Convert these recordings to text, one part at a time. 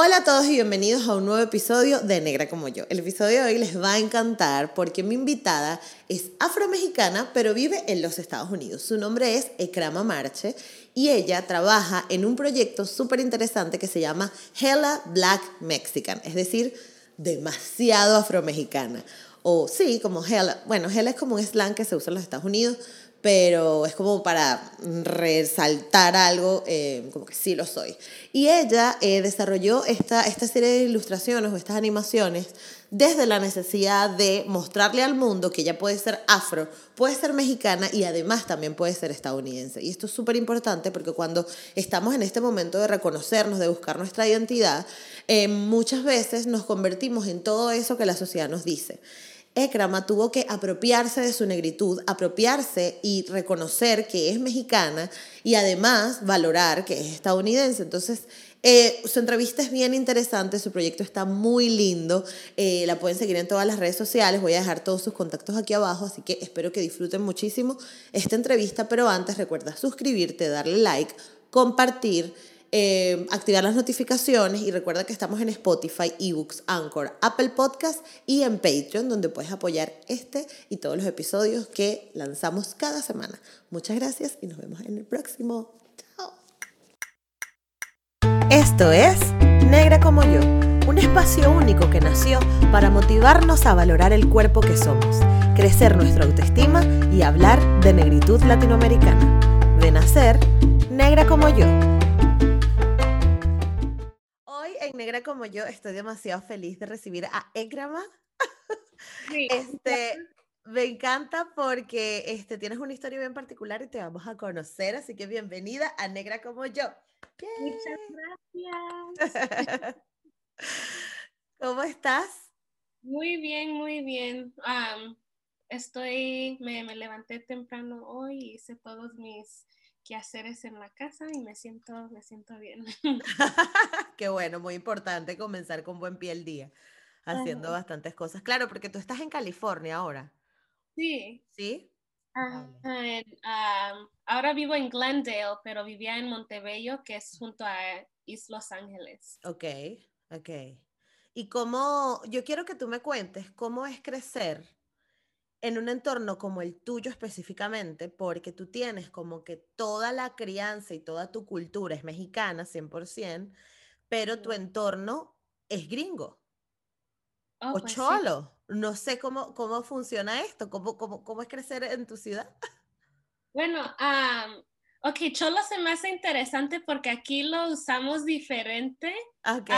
Hola a todos y bienvenidos a un nuevo episodio de Negra como yo. El episodio de hoy les va a encantar porque mi invitada es afromexicana pero vive en los Estados Unidos. Su nombre es Ekrama Marche y ella trabaja en un proyecto súper interesante que se llama Hella Black Mexican, es decir, demasiado afromexicana. O sí, como Hella, bueno, Hella es como un slang que se usa en los Estados Unidos, pero es como para resaltar algo, eh, como que sí lo soy. Y ella eh, desarrolló esta, esta serie de ilustraciones o estas animaciones desde la necesidad de mostrarle al mundo que ella puede ser afro, puede ser mexicana y además también puede ser estadounidense. Y esto es súper importante porque cuando estamos en este momento de reconocernos, de buscar nuestra identidad, eh, muchas veces nos convertimos en todo eso que la sociedad nos dice. Ekrama tuvo que apropiarse de su negritud, apropiarse y reconocer que es mexicana y además valorar que es estadounidense. Entonces, eh, su entrevista es bien interesante, su proyecto está muy lindo, eh, la pueden seguir en todas las redes sociales, voy a dejar todos sus contactos aquí abajo, así que espero que disfruten muchísimo esta entrevista, pero antes recuerda suscribirte, darle like, compartir. Eh, activar las notificaciones y recuerda que estamos en Spotify, eBooks, Anchor, Apple Podcast y en Patreon, donde puedes apoyar este y todos los episodios que lanzamos cada semana. Muchas gracias y nos vemos en el próximo. Chao. Esto es Negra como yo, un espacio único que nació para motivarnos a valorar el cuerpo que somos, crecer nuestra autoestima y hablar de negritud latinoamericana. De nacer, negra como yo. Negra como yo, estoy demasiado feliz de recibir a Egrama. Este, me encanta porque este, tienes una historia bien particular y te vamos a conocer, así que bienvenida a Negra como yo. Muchas gracias. ¿Cómo estás? Muy bien, muy bien. estoy, me, me, levanté temprano hoy y hice todos mis quehaceres en la casa y me siento, me siento bien. Qué bueno, muy importante comenzar con buen pie el día, haciendo bastantes cosas. Claro, porque tú estás en California ahora. Sí. ¿Sí? ahora vivo en Glendale, pero vivía en Montebello, que es junto a East Los Ángeles. Ok, ok. Y cómo, yo quiero que tú me cuentes cómo es crecer en un entorno como el tuyo específicamente, porque tú tienes como que toda la crianza y toda tu cultura es mexicana, 100%, pero tu entorno es gringo. Oh, o pues cholo. No sé cómo, cómo funciona esto, cómo, cómo, cómo es crecer en tu ciudad. Bueno, ok, cholo se me hace interesante porque aquí lo usamos diferente. Ok.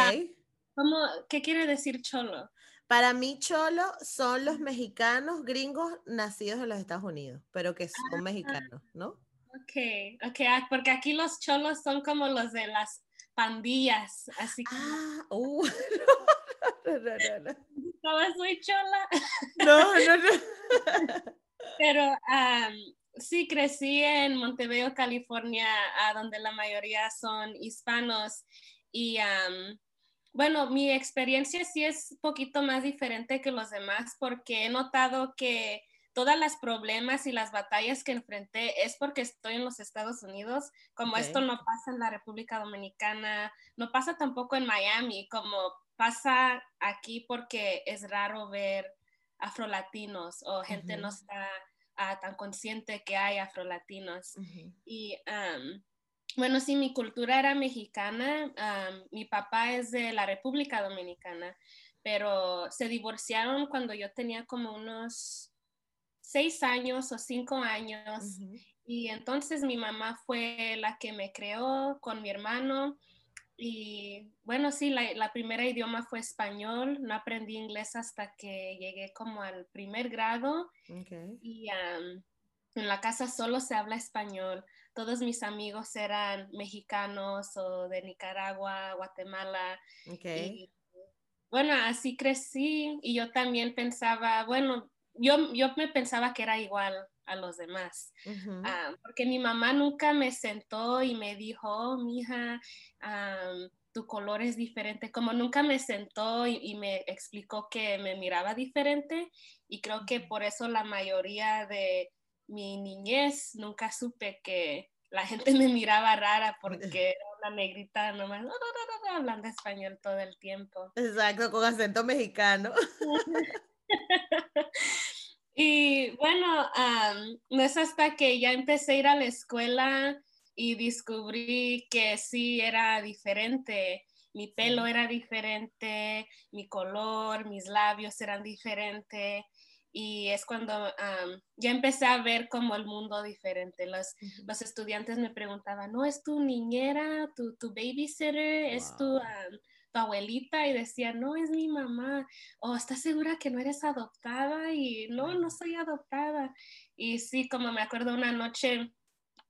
¿cómo, ¿Qué quiere decir cholo? Para mí, cholo son los mexicanos gringos nacidos en los Estados Unidos, pero que son ah, mexicanos, ¿no? Ok, ok, ah, porque aquí los cholos son como los de las pandillas, así que... Ah, uh, no, no, no, no. ¿Estabas muy chola? No, no, no. Pero sí, crecí en Montebello, California, donde la mayoría son hispanos y... Bueno, mi experiencia sí es un poquito más diferente que los demás porque he notado que todas las problemas y las batallas que enfrenté es porque estoy en los Estados Unidos, como esto no pasa en la República Dominicana, no pasa tampoco en Miami, como pasa aquí porque es raro ver afrolatinos o gente no está ah, tan consciente que hay afrolatinos. Y bueno, sí, mi cultura era mexicana. mi papá es de la República Dominicana, pero se divorciaron cuando yo tenía como unos seis años o cinco años. Y entonces mi mamá fue la que me creó con mi hermano. Y bueno, sí, la, primera idioma fue español. No aprendí inglés hasta que llegué como al primer grado. Y en la casa solo se habla español todos mis amigos eran mexicanos o de Nicaragua, Guatemala. bueno, así crecí y yo también pensaba, bueno, yo, yo me pensaba que era igual a los demás, ah, porque mi mamá nunca me sentó y me dijo, oh, mija, tu color es diferente, como nunca me sentó y, y, me explicó que me miraba diferente y creo que por eso la mayoría de mi niñez nunca supe que la gente me miraba rara porque era una negrita nomás hablando español todo el tiempo. Exacto, con acento mexicano. y bueno, no es hasta que ya empecé a ir a la escuela y descubrí que sí era diferente. Mi pelo era diferente, mi color, mis labios eran diferentes y es cuando ya empecé a ver como el mundo diferente. Los, los estudiantes me preguntaban, ¿no es tu niñera, tu, tu babysitter, es tu, tu, abuelita? Y decía, no, es mi mamá. ¿O estás segura que no eres adoptada? Y no, no soy adoptada. Y sí, como me acuerdo una noche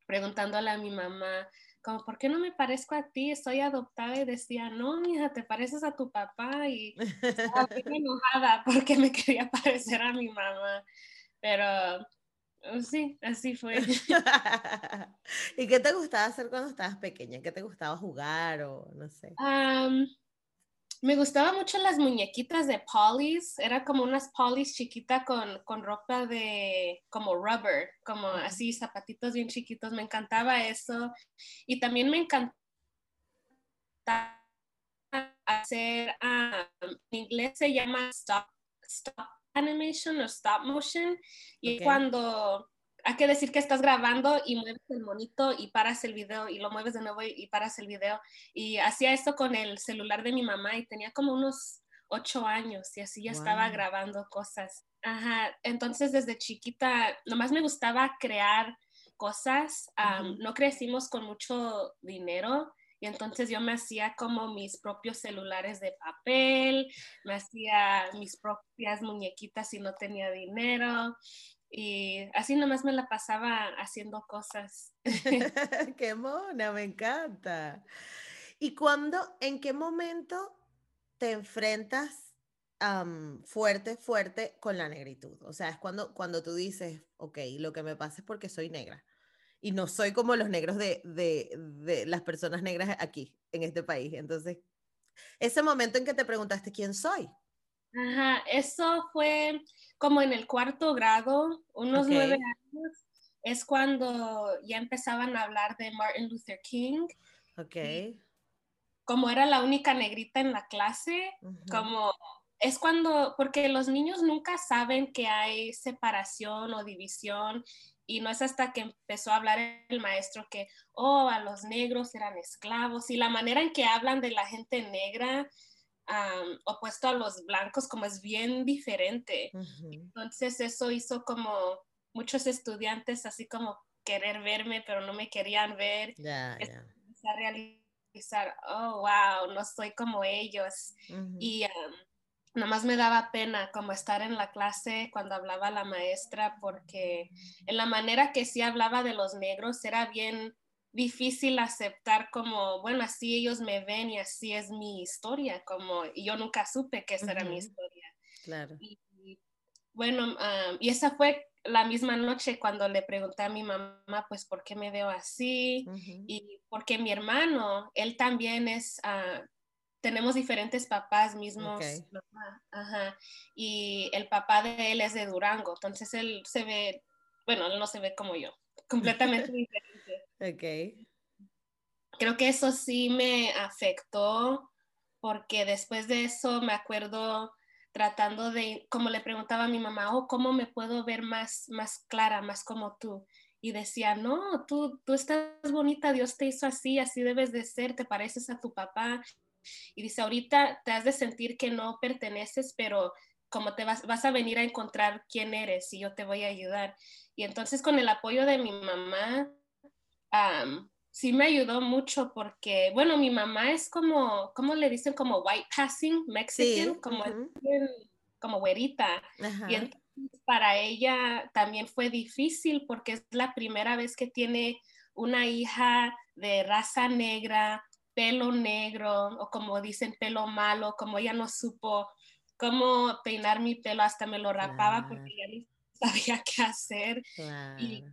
preguntándole a mi mamá, como, ¿por qué no me parezco a ti? Estoy adoptada y decía, no, mija, te pareces a tu papá y estaba bien enojada porque me quería parecer a mi mamá, pero oh, sí, así fue. ¿Y qué te gustaba hacer cuando estabas pequeña? ¿Qué te gustaba jugar o no sé? Me gustaban mucho las muñequitas de Polly's, era como unas Polly's chiquitas con, con, ropa de como rubber, como así zapatitos bien chiquitos, me encantaba eso. Y también me encantaba hacer, en inglés se llama stop, stop animation o stop motion, y cuando hay que decir que estás grabando y mueves el monito y paras el video y lo mueves de nuevo y, paras el video. Y hacía esto con el celular de mi mamá y tenía como unos ocho años y así ya estaba grabando cosas. Ajá, entonces desde chiquita nomás me gustaba crear cosas. No crecimos con mucho dinero y entonces yo me hacía como mis propios celulares de papel, me hacía mis propias muñequitas si no tenía dinero y así nomás me la pasaba haciendo cosas. qué mona, me encanta. ¿Y cuándo, en qué momento te enfrentas fuerte, fuerte con la negritud? O sea, es cuando, cuando tú dices, ok, lo que me pasa es porque soy negra. Y no soy como los negros de, de, de las personas negras aquí, en este país. Entonces, ese momento en que te preguntaste quién soy. Ajá, eso fue como en el cuarto grado, unos nueve años, es cuando ya empezaban a hablar de Martin Luther King. Ok. como era la única negrita en la clase, como es cuando, porque los niños nunca saben que hay separación o división y no es hasta que empezó a hablar el maestro que, oh, a los negros eran esclavos y la manera en que hablan de la gente negra opuesto a los blancos, como es bien diferente. Entonces eso hizo como muchos estudiantes así como querer verme, pero no me querían ver. Ya, A realizar, oh, wow, no soy como ellos. Y nomás me daba pena como estar en la clase cuando hablaba la maestra, porque en la manera que sí hablaba de los negros era bien difícil aceptar como, bueno, así ellos me ven y así es mi historia, como yo nunca supe que esa era mi historia. Claro. Y, bueno, y esa fue la misma noche cuando le pregunté a mi mamá, pues, ¿por qué me veo así? Y porque mi hermano, él también es, uh, tenemos diferentes papás mismos, ajá, y el papá de él es de Durango, entonces él se ve, bueno, él no se ve como yo, completamente diferente. Ok. Creo que eso sí me afectó porque después de eso me acuerdo tratando de, como le preguntaba a mi mamá, oh, ¿cómo me puedo ver más, más clara, más como tú? Y decía, no, tú, tú estás bonita, Dios te hizo así, así debes de ser, te pareces a tu papá. Y dice, ahorita te has de sentir que no perteneces, pero como te vas, vas a venir a encontrar quién eres y yo te voy a ayudar. Y entonces con el apoyo de mi mamá, sí me ayudó mucho porque, bueno, mi mamá es como, ¿cómo le dicen? Como white passing, Mexican, como, como güerita. Y entonces para ella también fue difícil porque es la primera vez que tiene una hija de raza negra, pelo negro, o como dicen, pelo malo, como ella no supo cómo peinar mi pelo, hasta me lo rapaba porque ya ni sabía qué hacer. Y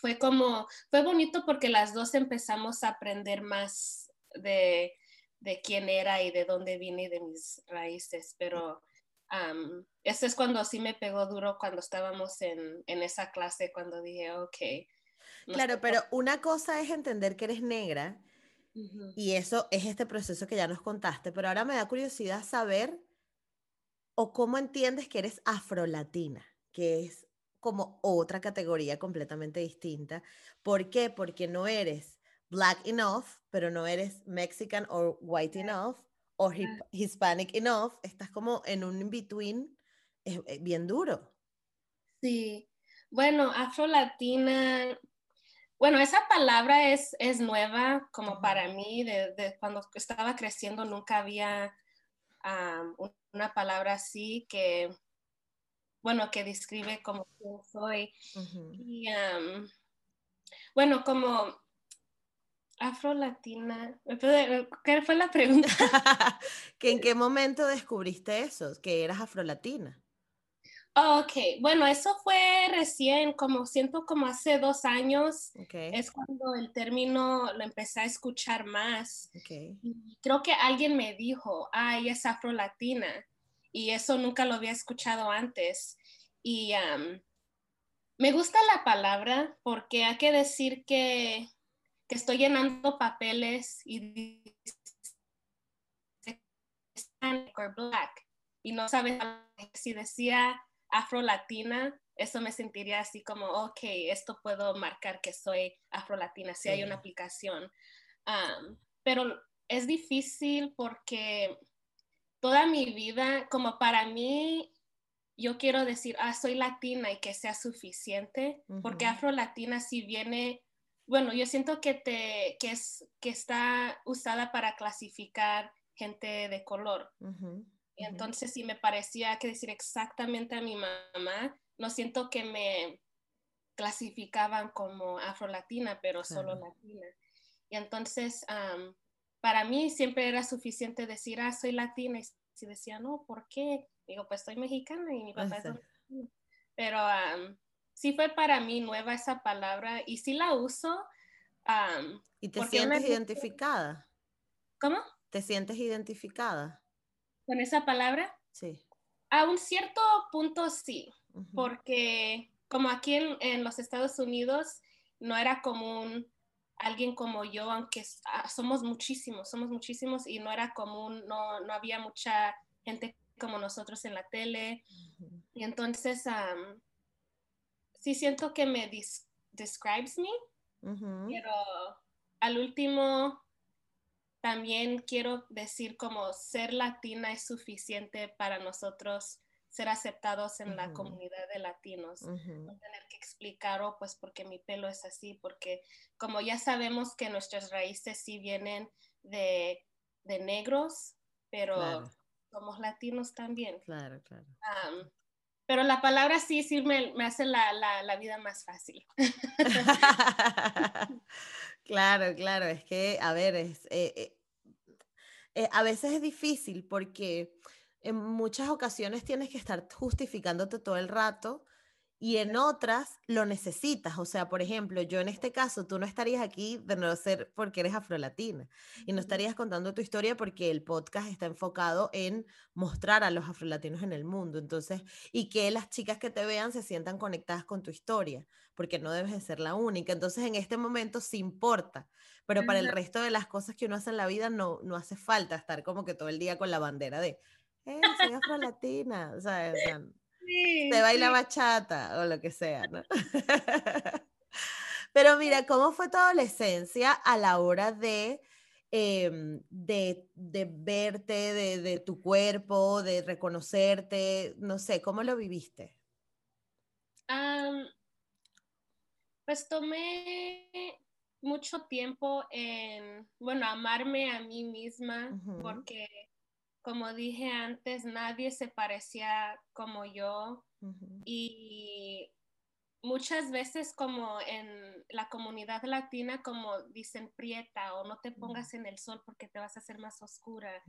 fue como, fue bonito porque las dos empezamos a aprender más de, de quién era y de dónde vine y de mis raíces, pero um, eso es cuando sí me pegó duro cuando estábamos en, en esa clase, cuando dije, ok. claro, pero una cosa es entender que eres negra Y eso es este proceso que ya nos contaste, pero ahora me da curiosidad saber o cómo entiendes que eres afrolatina, que es como otra categoría completamente distinta. ¿Por qué? Porque no eres black enough, pero no eres mexican o white enough, o hispanic enough. Estás como en un in-between eh, bien duro. Sí. Bueno, afrolatina, bueno, esa palabra es, es nueva como para mí, de, cuando estaba creciendo nunca había una palabra así que, bueno, que describe como quién soy. Y bueno, como afro-latina, ¿qué fue la pregunta? ¿Que ¿En qué momento descubriste eso, que eras afro-latina? Ok, bueno, eso fue recién, como siento como hace dos años, es cuando el término lo empecé a escuchar más. creo que alguien me dijo, ay, es afro-latina, y eso nunca lo había escuchado antes. Y me gusta la palabra porque hay que decir que, que estoy llenando papeles y black y no sabes si decía afro-latina, eso me sentiría así como, ok, esto puedo marcar que soy afro-latina, si hay una aplicación. pero es difícil porque toda mi vida, como para mí, yo quiero decir, ah, soy latina y que sea suficiente, porque afro-latina si viene, bueno, yo siento que, te, que, es, que está usada para clasificar gente de color. Y entonces si me parecía que decir exactamente a mi mamá, no siento que me clasificaban como afro-latina, pero solo latina. Y entonces, para mí siempre era suficiente decir, ah, soy latina. Y si decía, no, ¿por qué? Digo, pues soy mexicana y mi papá es Pero sí fue para mí nueva esa palabra y sí la uso. ¿Y te sientes identificada? ¿Cómo? ¿Te sientes identificada? con esa palabra? Sí. A un cierto punto sí, porque como aquí en, los Estados Unidos no era común alguien como yo, aunque ah, somos muchísimos, somos muchísimos y no era común, no, no había mucha gente como nosotros en la tele. Y entonces sí siento que me describes me, pero al último también quiero decir como ser latina es suficiente para nosotros ser aceptados en la comunidad de latinos, no tener que explicar, oh, pues porque mi pelo es así, porque como ya sabemos que nuestras raíces sí vienen de, negros, pero somos latinos también. Claro, claro. pero la palabra sí, sí me, hace la, vida más fácil. Claro, claro, es que, a ver, es, eh, eh, eh, a veces es difícil porque en muchas ocasiones tienes que estar justificándote todo el rato y en otras lo necesitas. O sea, por ejemplo, yo en este caso, tú no estarías aquí de no ser porque eres afrolatina y no estarías contando tu historia porque el podcast está enfocado en mostrar a los afrolatinos en el mundo. Entonces, y que las chicas que te vean se sientan conectadas con tu historia, porque no debes de ser la única. Entonces, en este momento sí importa, pero para el resto de las cosas que uno hace en la vida no, no hace falta estar como que todo el día con la bandera de, eh, soy afrolatina. O sea, o sea te baila bachata o lo que sea, ¿no? Pero mira, ¿cómo fue tu adolescencia a la hora de, em, de, verte, de, tu cuerpo, de reconocerte? No sé, ¿cómo lo viviste? pues tomé mucho tiempo en, bueno, amarme a mí misma, porque como dije antes, nadie se parecía como yo y muchas veces como en la comunidad latina como dicen prieta o no te pongas en el sol porque te vas a hacer más oscura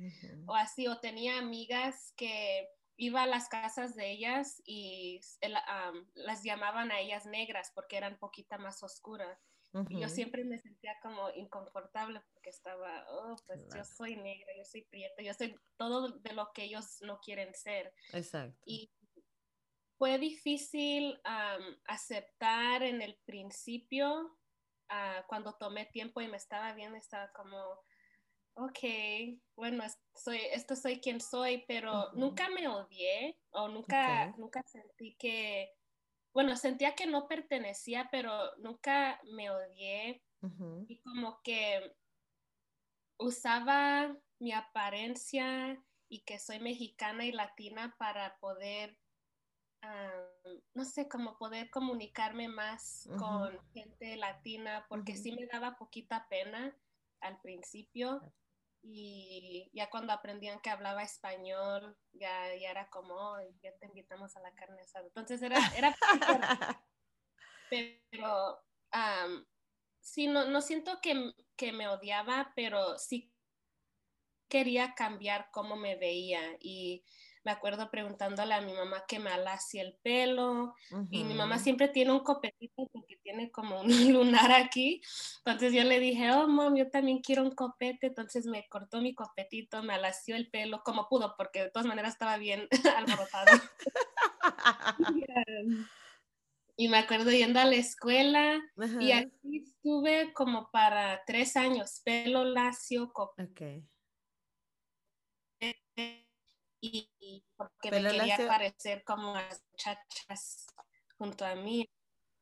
o así o tenía amigas que iba a las casas de ellas y las llamaban a ellas negras porque eran poquita más oscuras y yo siempre me sentía como inconfortable porque estaba, oh, pues yo soy negra, yo soy prieta, yo soy todo de lo que ellos no quieren ser. Exacto. Y fue difícil aceptar en el principio ah, cuando tomé tiempo y me estaba viendo, estaba como, ok, bueno, soy, esto soy quien soy, pero nunca me odié o nunca, nunca sentí que, bueno, sentía que no pertenecía, pero nunca me odié y como que usaba mi apariencia y que soy mexicana y latina para poder, no sé, como poder comunicarme más con gente latina, porque sí me daba poquita pena al principio y ya cuando aprendían que hablaba español, ya, ya era como, oh, ya te invitamos a la carne asada. Entonces era, era pero sí, no, no siento que, que me odiaba, pero sí quería cambiar cómo me veía y me acuerdo preguntándole a mi mamá que me alacie el pelo y mi mamá siempre tiene un copetito porque tiene como un lunar aquí. Entonces yo le dije, oh, mom, yo también quiero un copete. Entonces me cortó mi copetito, me alació el pelo como pudo porque de todas maneras estaba bien alborotado. y me acuerdo yendo a la escuela y aquí estuve como para tres años, pelo lacio, copete y, porque me quería parecer como las muchachas junto a mí.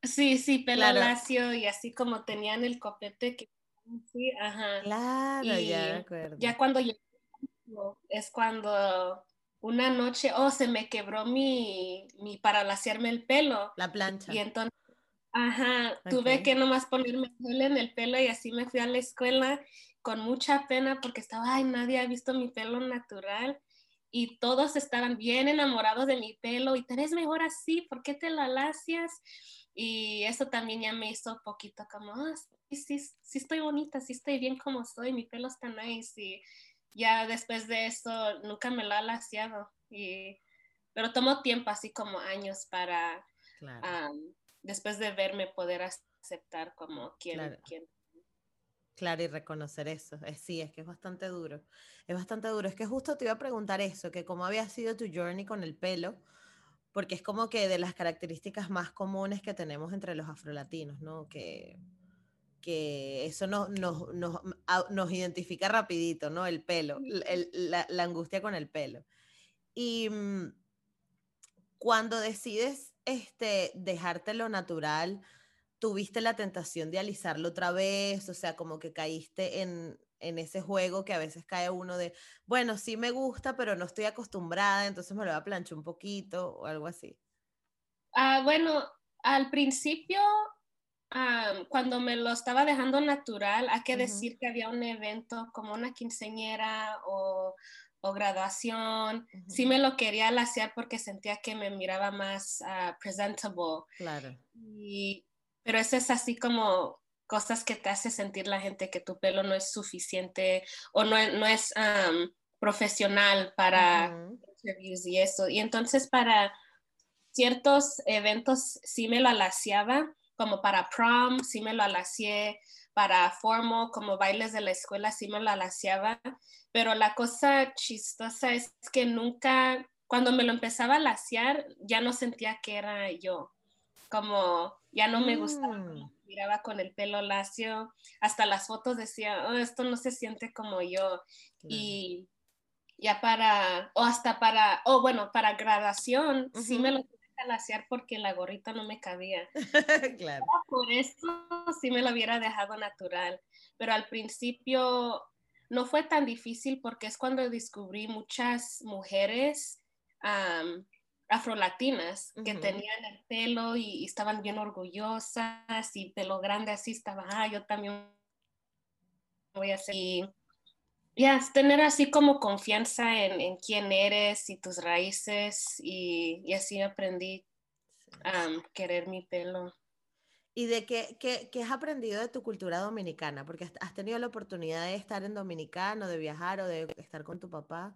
Sí, sí, pelo lacio y así como tenían el copete que sí, ajá. Claro, ya Ya cuando es cuando una noche, oh, se me quebró mi, mi para laciarme el pelo. La plancha. Y entonces, ajá, tuve que nomás ponerme gel en el pelo y así me fui a la escuela con mucha pena porque estaba, ay, nadie ha visto mi pelo natural y todos estaban bien enamorados de mi pelo y te ves mejor así, ¿por qué te la lacias? Y eso también ya me hizo un poquito como, ah, sí, sí, sí estoy bonita, sí estoy bien como soy, mi pelo está nice y ya después de eso nunca me lo ha laciado. Y, pero tomó tiempo, así como años para, después de verme, poder aceptar como quien, quien Claro, y reconocer eso. sí, es que es bastante duro. Es bastante duro. Es que justo te iba a preguntar eso, que cómo había sido tu journey con el pelo, porque es como que de las características más comunes que tenemos entre los afrolatinos, ¿no? Que, que eso nos, nos, nos, nos identifica rapidito, ¿no? El pelo, la, la, angustia con el pelo. Y mm, cuando decides este, dejártelo natural, tuviste la tentación de alisarlo otra vez, o sea, como que caíste en, ese juego que a veces cae uno de, bueno, sí me gusta, pero no estoy acostumbrada, entonces me lo voy a planchar un poquito o algo así. Ah, bueno, al principio, cuando me lo estaba dejando natural, hay que decir que había un evento como una quinceñera o, graduación, sí me lo quería lasear porque sentía que me miraba más uh, presentable. Claro. Y pero eso es así como cosas que te hace sentir la gente que tu pelo no es suficiente o no, no es profesional para interviews y eso. Y entonces para ciertos eventos sí me lo alaciaba, como para prom, sí me lo alacié, para formo, como bailes de la escuela, sí me lo alaciaba, pero la cosa chistosa es que nunca, cuando me lo empezaba a laciar, ya no sentía que era yo como ya no me gustaba, mm. miraba con el pelo lacio, hasta las fotos decía, oh, esto no se siente como yo. Y ya para, o hasta para, o bueno, para graduación, sí me lo tuve que laciar porque la gorrita no me cabía. claro. Por eso sí me lo hubiera dejado natural, pero al principio no fue tan difícil porque es cuando descubrí muchas mujeres afrolatinas que tenían el pelo y, estaban bien orgullosas y pelo grande así estaba, ah, yo también voy a hacer. Y ya, tener así como confianza en, en, quién eres y tus raíces y, y así aprendí a querer mi pelo. ¿Y de qué, qué, qué, has aprendido de tu cultura dominicana? Porque has tenido la oportunidad de estar en Dominicano, de viajar o de estar con tu papá.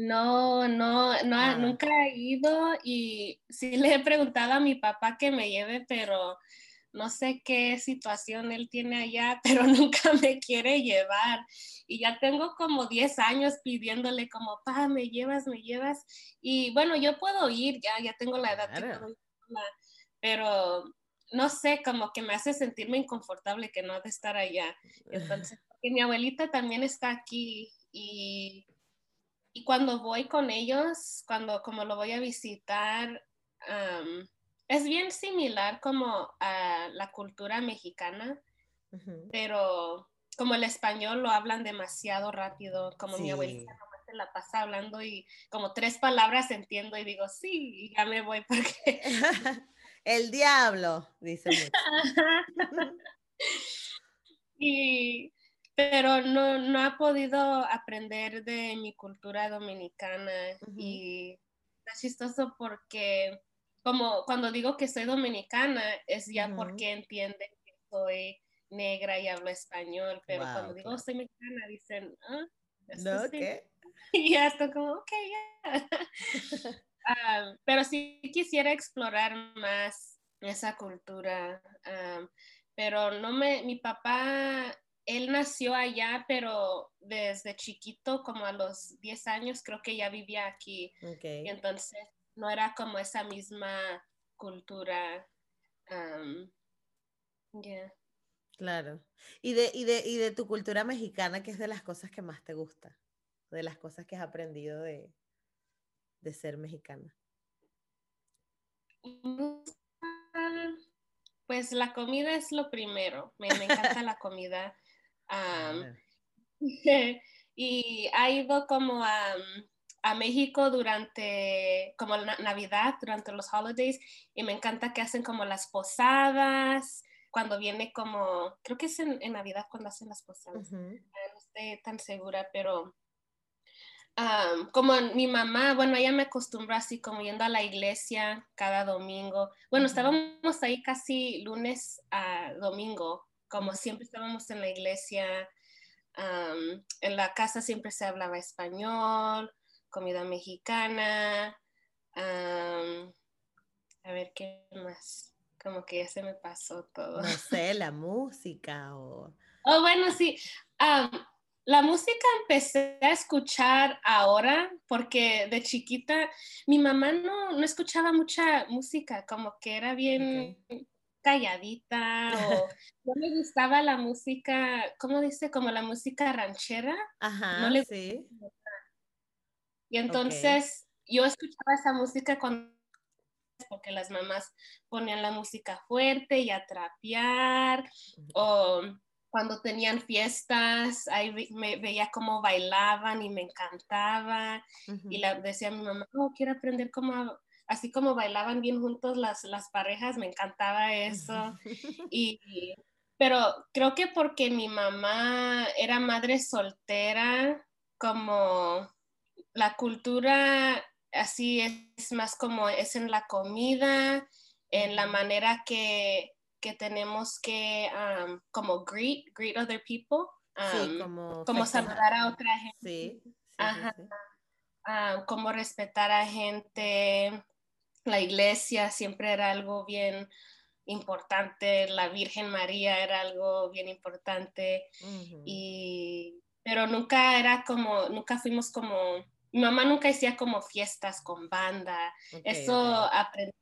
No, no, no, ah. nunca he ido y sí le he preguntado a mi papá que me lleve, pero no sé qué situación él tiene allá, pero nunca me quiere llevar. Y ya tengo como 10 años pidiéndole como, pa, me llevas, me llevas. Y bueno, yo puedo ir, ya, ya tengo la edad, pero no sé, como que me hace sentirme inconfortable que no ha de estar allá. Entonces, mi abuelita también está aquí y, y, cuando voy con ellos, cuando como lo voy a visitar, es bien similar como a la cultura mexicana, pero como el español lo hablan demasiado rápido, como mi abuelita nomás se la pasa hablando y como tres palabras entiendo y digo, sí, y ya me voy porque... el diablo, dice y, pero no, no ha podido aprender de mi cultura dominicana y es chistoso porque como cuando digo que soy dominicana es ya porque entienden que soy negra y hablo español, pero cuando digo soy mexicana dicen, ¿ah? ¿No? ¿Qué? Y ya estoy como, ok, ya. Ah, pero sí quisiera explorar más esa cultura, ah, pero no me, mi papá, él nació allá, pero desde chiquito, como a los 10 años, creo que ya vivía aquí. Y entonces no era como esa misma cultura. Um, Claro. Y de, y, de, y de tu cultura mexicana, ¿qué es de las cosas que más te gusta? De las cosas que has aprendido de, de ser mexicana. Pues la comida es lo primero. Me, encanta la comida. y ha ido como a, a México durante como Navidad, durante los holidays, y me encanta que hacen como las posadas, cuando viene como, creo que es en, Navidad cuando hacen las posadas, no estoy tan segura, pero como mi mamá, bueno, ella me acostumbró así como yendo a la iglesia cada domingo. Bueno, estábamos ahí casi lunes a domingo, como siempre estábamos en la iglesia. en la casa siempre se hablaba español, comida mexicana. a ver qué más. Como que ya se me pasó todo. No sé, la música o. Oh, bueno, sí. La música empecé a escuchar ahora porque de chiquita mi mamá no, no escuchaba mucha música, como que era bien calladita o no le gustaba la música, ¿cómo dice? Como la música ranchera. Ajá, no le sí. Y entonces yo escuchaba esa música cuando porque las mamás ponían la música fuerte y a trapear o cuando tenían fiestas, ahí me veía cómo bailaban y me encantaba. Y la, decía a mi mamá, oh, quiero aprender cómo, así como bailaban bien juntos las, las parejas, me encantaba eso. y, pero creo que porque mi mamá era madre soltera, como la cultura así es más como es en la comida, en la manera que que tenemos que como greet, greet other people, como, saludar a otra gente. Sí, como respetar a gente. La iglesia siempre era algo bien importante, la Virgen María era algo bien importante, y, pero nunca era como, nunca fuimos como, mi mamá nunca hacía como fiestas con banda, eso aprendí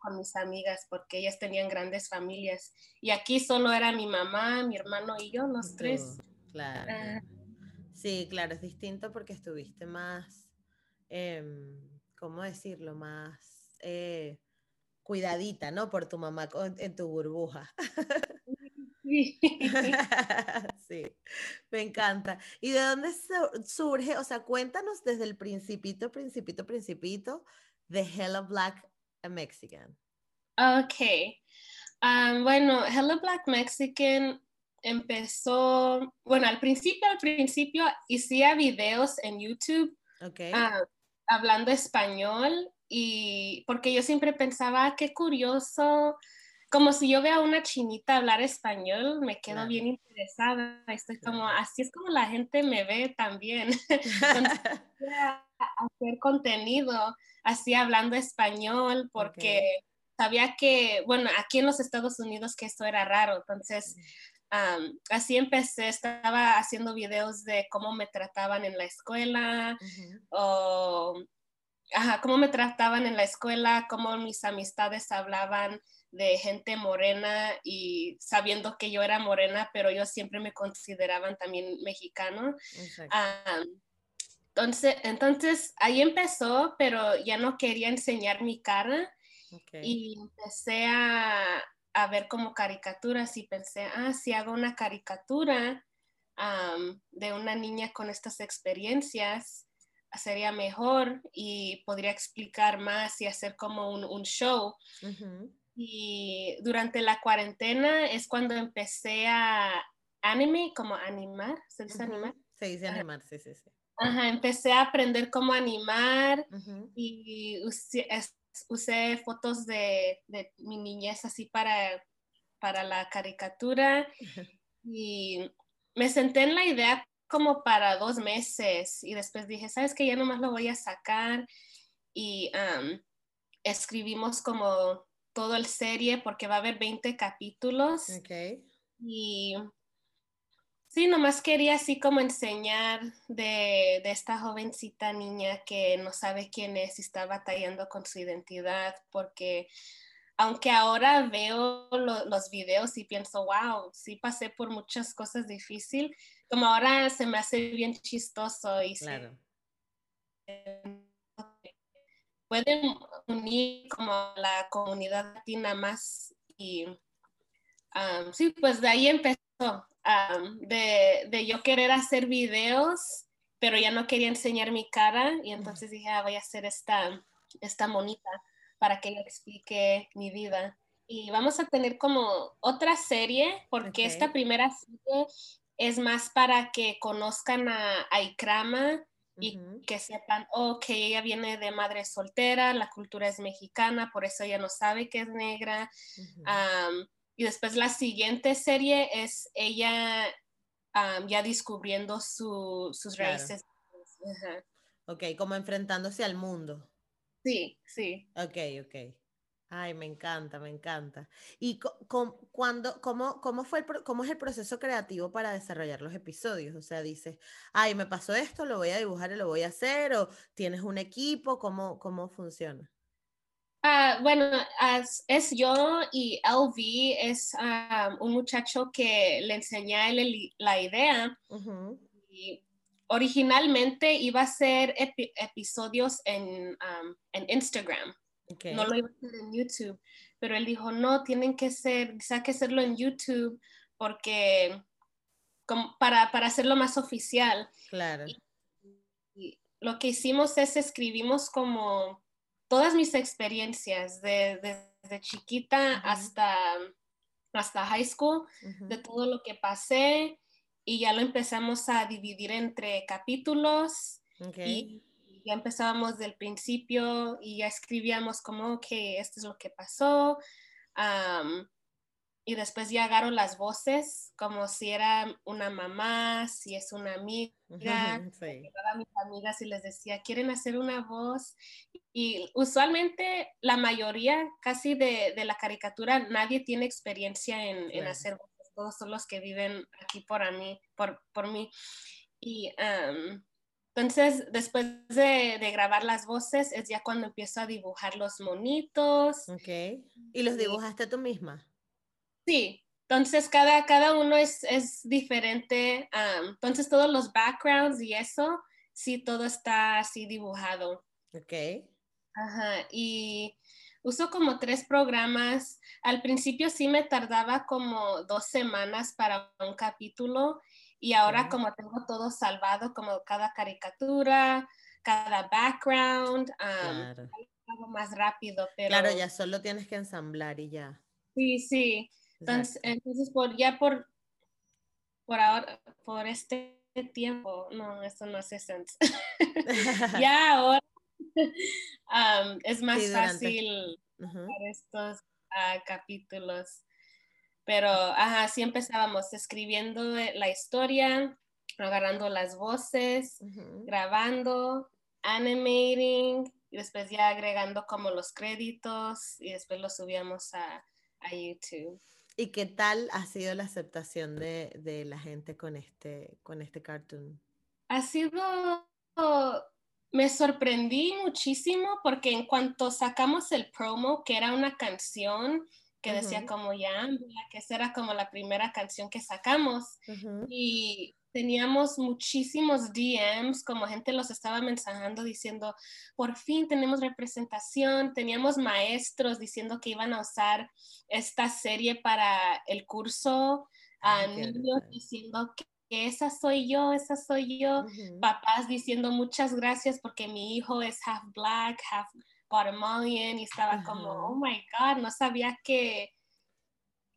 con mis amigas porque ellas tenían grandes familias y aquí solo era mi mamá, mi hermano y yo, los tres. Claro. Ah. Sí, claro, es distinto porque estuviste más, em, ¿cómo decirlo? Más eh, cuidadita, ¿no? Por tu mamá en tu burbuja. Sí. sí, me encanta. ¿Y de dónde surge? O sea, cuéntanos desde el principito, principito, principito de Hello Black Mexican? Ok. Um, bueno, Hello Black Mexican empezó, bueno, al principio, al principio hacía videos en YouTube okay. Ah, hablando español y porque yo siempre pensaba, qué curioso, como si yo vea a una chinita hablar español, me quedo bien interesada, estoy como, así es como la gente me ve también. hacer contenido así hablando español porque sabía que, bueno, aquí en los Estados Unidos que esto era raro, entonces así empecé, estaba haciendo videos de cómo me trataban en la escuela o ajá, cómo me trataban en la escuela, cómo mis amistades hablaban de gente morena y sabiendo que yo era morena, pero ellos siempre me consideraban también mexicano. entonces, entonces ahí empezó, pero ya no quería enseñar mi cara y empecé a, a, ver como caricaturas y pensé, ah, si hago una caricatura de una niña con estas experiencias, sería mejor y podría explicar más y hacer como un, un show. Y durante la cuarentena es cuando empecé a anime, como animar, ¿se dice animar? Se dice animar, sí, sí, sí. Ajá, empecé a aprender cómo animar y usé, fotos de, de, mi niñez así para, para la caricatura y me senté en la idea como para dos meses y después dije, ¿sabes qué? Ya nomás lo voy a sacar y escribimos como todo el serie porque va a haber 20 capítulos. Okay. Y sí, nomás quería así como enseñar de, esta jovencita niña que no sabe quién es y está batallando con su identidad porque aunque ahora veo los videos y pienso, wow, sí pasé por muchas cosas difíciles, como ahora se me hace bien chistoso y claro. Pueden unir como la comunidad latina más y sí, pues de ahí empezó, de, de, yo querer hacer videos, pero ya no quería enseñar mi cara y entonces dije, ah, voy a hacer esta, esta monita para que ella explique mi vida. Y vamos a tener como otra serie, porque esta primera serie es más para que conozcan a, a Ikrama y que sepan, oh, que ella viene de madre soltera, la cultura es mexicana, por eso ella no sabe que es negra. y después la siguiente serie es ella ya descubriendo sus raíces. Ok, como enfrentándose al mundo. Sí, sí. Ok, ok. Ay, me encanta, me encanta. ¿Y cuando, cómo, cómo, fue el, cómo es el proceso creativo para desarrollar los episodios? O sea, dices, ay, me pasó esto, lo voy a dibujar y lo voy a hacer, o tienes un equipo, ¿cómo, cómo funciona? Ah, bueno, es yo y LV es ah, un muchacho que le enseñé a él la idea. y originalmente iba a ser episodios en, en Instagram. No lo iba a hacer en YouTube, pero él dijo, no, tienen que ser, quizá que hacerlo en YouTube porque para, para hacerlo más oficial. Claro. Y, lo que hicimos es escribimos como todas mis experiencias desde de, chiquita hasta, hasta high school, de todo lo que pasé y ya lo empezamos a dividir entre capítulos. Y ya empezábamos del principio y ya escribíamos como que esto es lo que pasó. y después ya agarro las voces como si era una mamá, si es una amiga. Sí. A mis amigas y les decía, ¿quieren hacer una voz? Y usualmente la mayoría casi de, de la caricatura, nadie tiene experiencia en, en, hacer voces. Todos son los que viven aquí por, mí, por, por mí. Y entonces, después de, grabar las voces, es ya cuando empiezo a dibujar los monitos. Ok. ¿Y los dibujaste tú misma? Sí. Entonces, cada, cada uno es, es diferente. entonces, todos los backgrounds y eso, sí, todo está así dibujado. Ok. Ajá. Y uso como tres programas. Al principio sí me tardaba como dos semanas para un capítulo y ahora como tengo todo salvado, como cada caricatura, cada background, um, más rápido. Pero... Claro, ya solo tienes que ensamblar y ya. Sí, sí. Entonces, entonces por, ya por, por ahora, por este tiempo, no, eso no hace sense. ya ahora um, es más fácil para estos uh, capítulos. Pero, ajá, así empezábamos escribiendo eh, la historia, agarrando las voces, grabando, animating, y después ya agregando como los créditos y después lo subíamos a, a YouTube. ¿Y qué tal ha sido la aceptación de, de, la gente con este, con este cartoon? Ha sido, me sorprendí muchísimo porque en cuanto sacamos el promo, que era una canción, que decía como ya, que esa era como la primera canción que sacamos. Y teníamos muchísimos DMs, como gente los estaba mensajando diciendo, por fin tenemos representación, teníamos maestros diciendo que iban a usar esta serie para el curso, a niños diciendo que esa soy yo, esa soy yo, papás diciendo muchas gracias porque mi hijo es half black, half Guatemalan y estaba como, oh my God, no sabía que,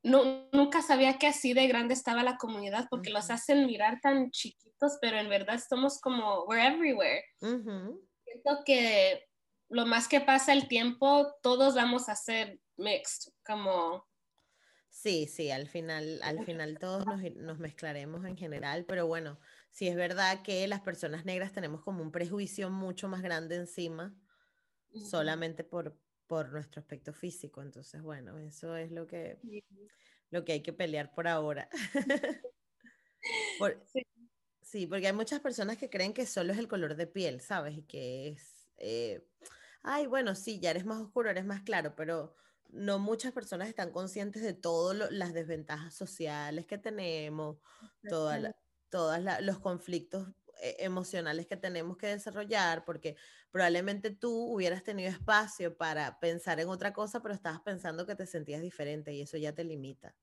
no, nunca sabía que así de grande estaba la comunidad porque los hacen mirar tan chiquitos, pero en verdad somos como, we're everywhere. Siento que lo más que pasa el tiempo, todos vamos a ser mixed, como... Sí, sí, al final, al final todos nos, nos mezclaremos en general, pero bueno, sí es verdad que las personas negras tenemos como un prejuicio mucho más grande encima solamente por, por nuestro aspecto físico. Entonces, bueno, eso es lo que, lo que hay que pelear por ahora. sí. porque hay muchas personas que creen que solo es el color de piel, ¿sabes? Y que es, eh, ay, bueno, sí, ya eres más oscuro, eres más claro, pero no muchas personas están conscientes de todas las desventajas sociales que tenemos, todos los conflictos emocionales que tenemos que desarrollar, porque probablemente tú hubieras tenido espacio para pensar en otra cosa, pero estabas pensando que te sentías diferente y eso ya te limita.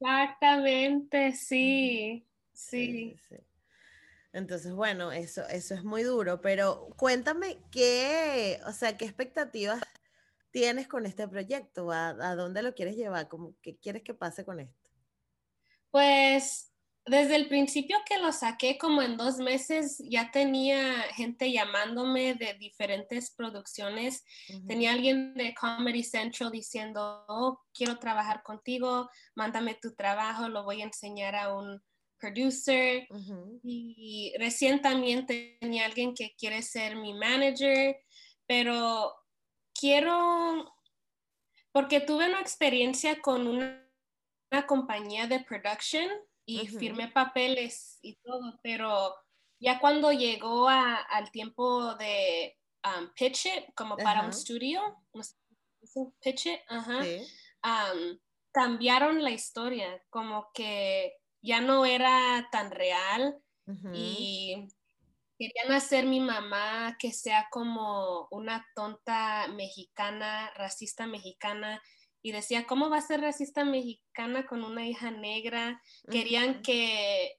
Exactamente, sí, sí. Entonces, bueno, eso, eso es muy duro, pero cuéntame qué, o sea, qué expectativas tienes con este proyecto, a, a dónde lo quieres llevar, qué quieres que pase con esto. Pues desde el principio que lo saqué, como en dos meses, ya tenía gente llamándome de diferentes producciones. Tenía alguien de Comedy Central diciendo, oh, quiero trabajar contigo, mándame tu trabajo, lo voy a enseñar a un producer. Y recién también tenía alguien que quiere ser mi manager, pero quiero, porque tuve una experiencia con una, una compañía de production y firmé papeles y todo, pero ya cuando llegó al tiempo de um, pitch it, como para un estudio, pitch it, um, cambiaron la historia, como que ya no era tan real y querían hacer mi mamá que sea como una tonta mexicana, racista mexicana, y decía, ¿cómo va a ser racista mexicana con una hija negra? Querían que,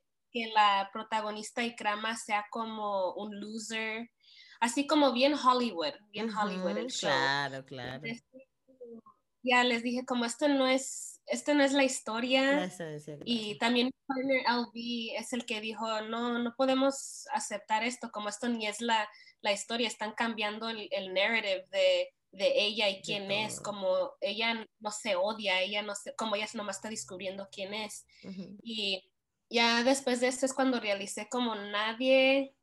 la protagonista Ikrama sea como un loser, así como bien Hollywood, bien Hollywood el show. Claro, claro. ya les dije, como esto no es, esto no es la historia. y también mi partner LB es el que dijo, no, no podemos aceptar esto, como esto ni es la, la historia, están cambiando el, el narrative de de ella y quién es, como ella no se odia, ella no se, como ella nomás está descubriendo quién es. Y ya después de esto es cuando realicé como nadie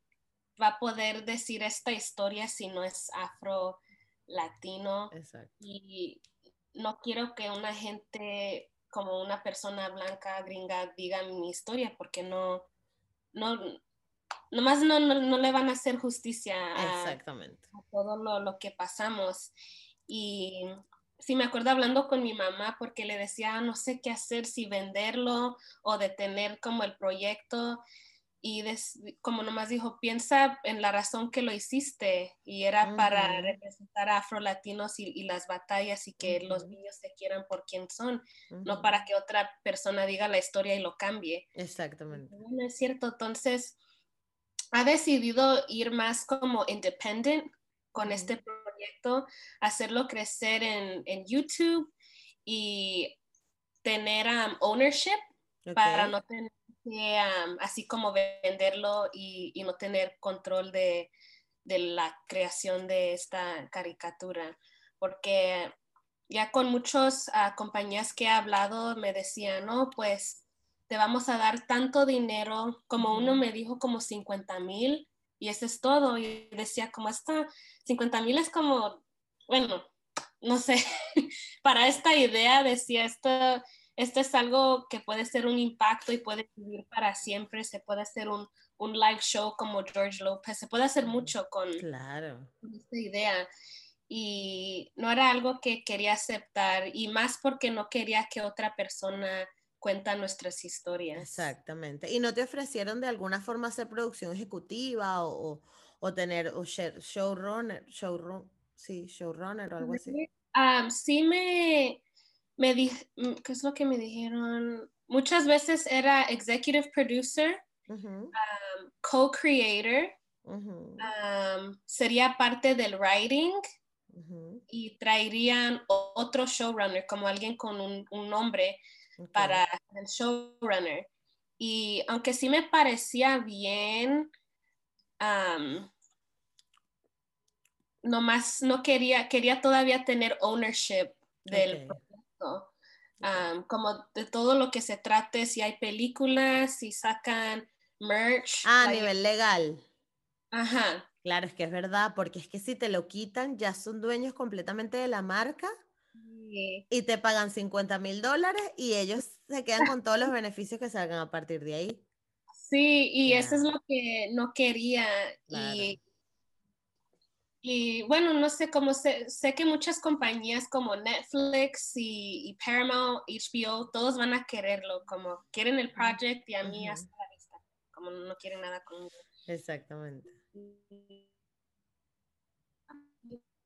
va a poder decir esta historia si no es afro latino. Y no quiero que una gente como una persona blanca gringa diga mi historia porque no, no, nomás no, no, le van a hacer justicia a, todo lo, lo, que pasamos. Y sí me acuerdo hablando con mi mamá porque le decía, no sé qué hacer, si venderlo o detener como el proyecto. Y como nomás dijo, piensa en la razón que lo hiciste y era para representar a afrolatinos y, y las batallas y que los niños se quieran por quien son, no para que otra persona diga la historia y lo cambie. Exactamente. No es cierto, entonces ha decidido ir más como independent con este proyecto, hacerlo crecer en, YouTube y tener um, ownership para no tener que um, así como venderlo y, no tener control de, la creación de esta caricatura. Porque ya con muchas ah, compañías que he hablado me decían, no, pues te vamos a dar tanto dinero, como uno me dijo como 50 mil y eso es todo. Y decía, como está, 50 mil es como, bueno, no sé, para esta idea decía, esto, esto es algo que puede ser un impacto y puede vivir para siempre, se puede hacer un, live show como George Lopez, se puede hacer mucho con, claro. esta idea. y no era algo que quería aceptar y más porque no quería que otra persona cuenta nuestras historias. Exactamente. ¿Y no te ofrecieron de alguna forma hacer producción ejecutiva o, o, tener o showrunner, showrun, sí, showrunner o algo así? sí me, me di, mm, ¿qué es lo que me dijeron? Muchas veces era executive producer, co-creator, sería parte del writing y traerían otro showrunner, como alguien con un, nombre para el showrunner. Y aunque sí me parecía bien, um, nomás no quería, quería todavía tener ownership del proyecto. como de todo lo que se trate, si hay películas, si sacan merch. Ah, a nivel legal. Ajá. Claro, es que es verdad, porque es que si te lo quitan, ya son dueños completamente de la marca y te pagan 50 mil dólares y ellos se quedan con todos los beneficios que salgan a partir de ahí. Sí, y eso es lo que no quería. Y, y, bueno, no sé, cómo sé, sé que muchas compañías como Netflix y, Paramount, HBO, todos van a quererlo, como quieren el project y a mí hasta la vista, como no quieren nada conmigo. Exactamente.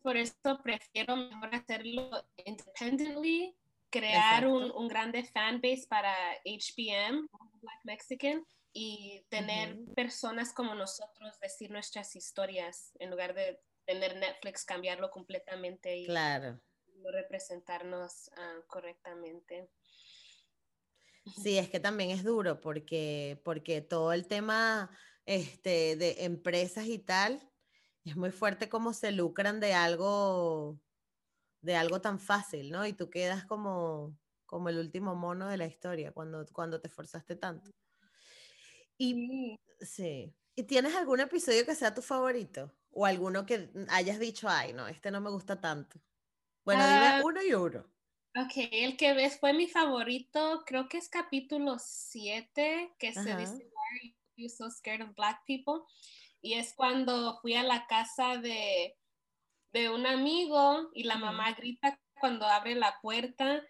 Por eso prefiero mejor hacerlo independently, crear un, un, grande fanbase para HBM, Black Mexican, y tener personas como nosotros decir nuestras historias en lugar de tener Netflix cambiarlo completamente y claro. representarnos ah, correctamente. Sí, es que también es duro porque, porque todo el tema este, de empresas y tal, es muy fuerte cómo se lucran de algo, de algo tan fácil, ¿no? Y tú quedas como, como el último mono de la historia cuando, cuando te esforzaste tanto. Y sí. ¿Y tienes algún episodio que sea tu favorito? ¿O alguno que hayas dicho, ay, no, este no me gusta tanto? Bueno, dime ah, uno y uno. Ok, el que ves fue mi favorito, creo que es capítulo 7, que se dice You So Scared of Black People. Y es cuando fui a la casa de, de un amigo y la mamá grita cuando abre la puerta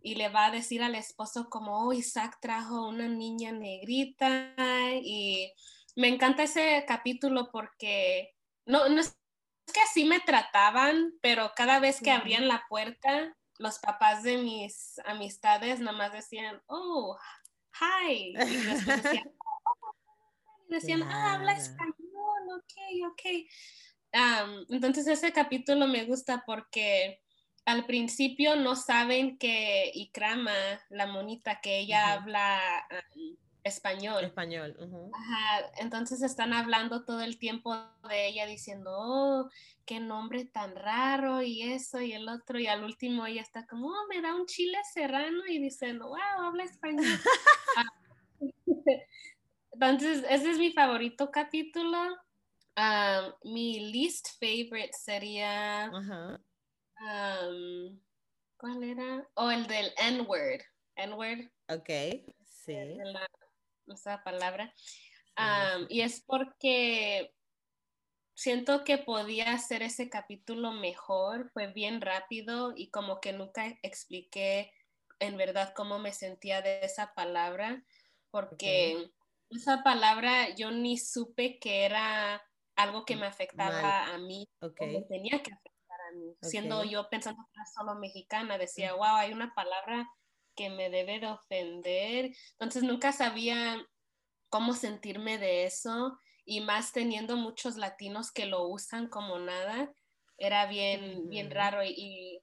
y le va a decir al esposo como, oh, Isaac trajo una niña negrita. Y me encanta ese capítulo porque no, no es que así me trataban, pero cada vez que abrían la puerta, los papás de mis amistades nomás decían, oh, hi. Y después decían, decían, ah, habla español, ok, ok. entonces ese capítulo me gusta porque al principio no saben que Ikrama, la monita, que ella habla español. Español. Ajá, entonces están hablando todo el tiempo de ella diciendo, oh, qué nombre tan raro y eso y el otro. Y al último ella está como, oh, me da un chile serrano y diciendo, wow, habla español. Ah, Entonces, ese es mi favorito capítulo. Um, mi least favorite sería. Um, ¿Cuál era? O oh, el del N-word. N-word. Ok, sí. esa palabra. Um, y es porque siento que podía hacer ese capítulo mejor. Fue bien rápido y como que nunca expliqué en verdad cómo me sentía de esa palabra. Porque esa palabra yo ni supe que era algo que me afectaba a mí, okay. tenía que afectar a mí. Siendo yo pensando que era solo mexicana, decía, wow, hay una palabra que me debe de ofender. Entonces nunca sabía cómo sentirme de eso y más teniendo muchos latinos que lo usan como nada, era bien, bien raro y,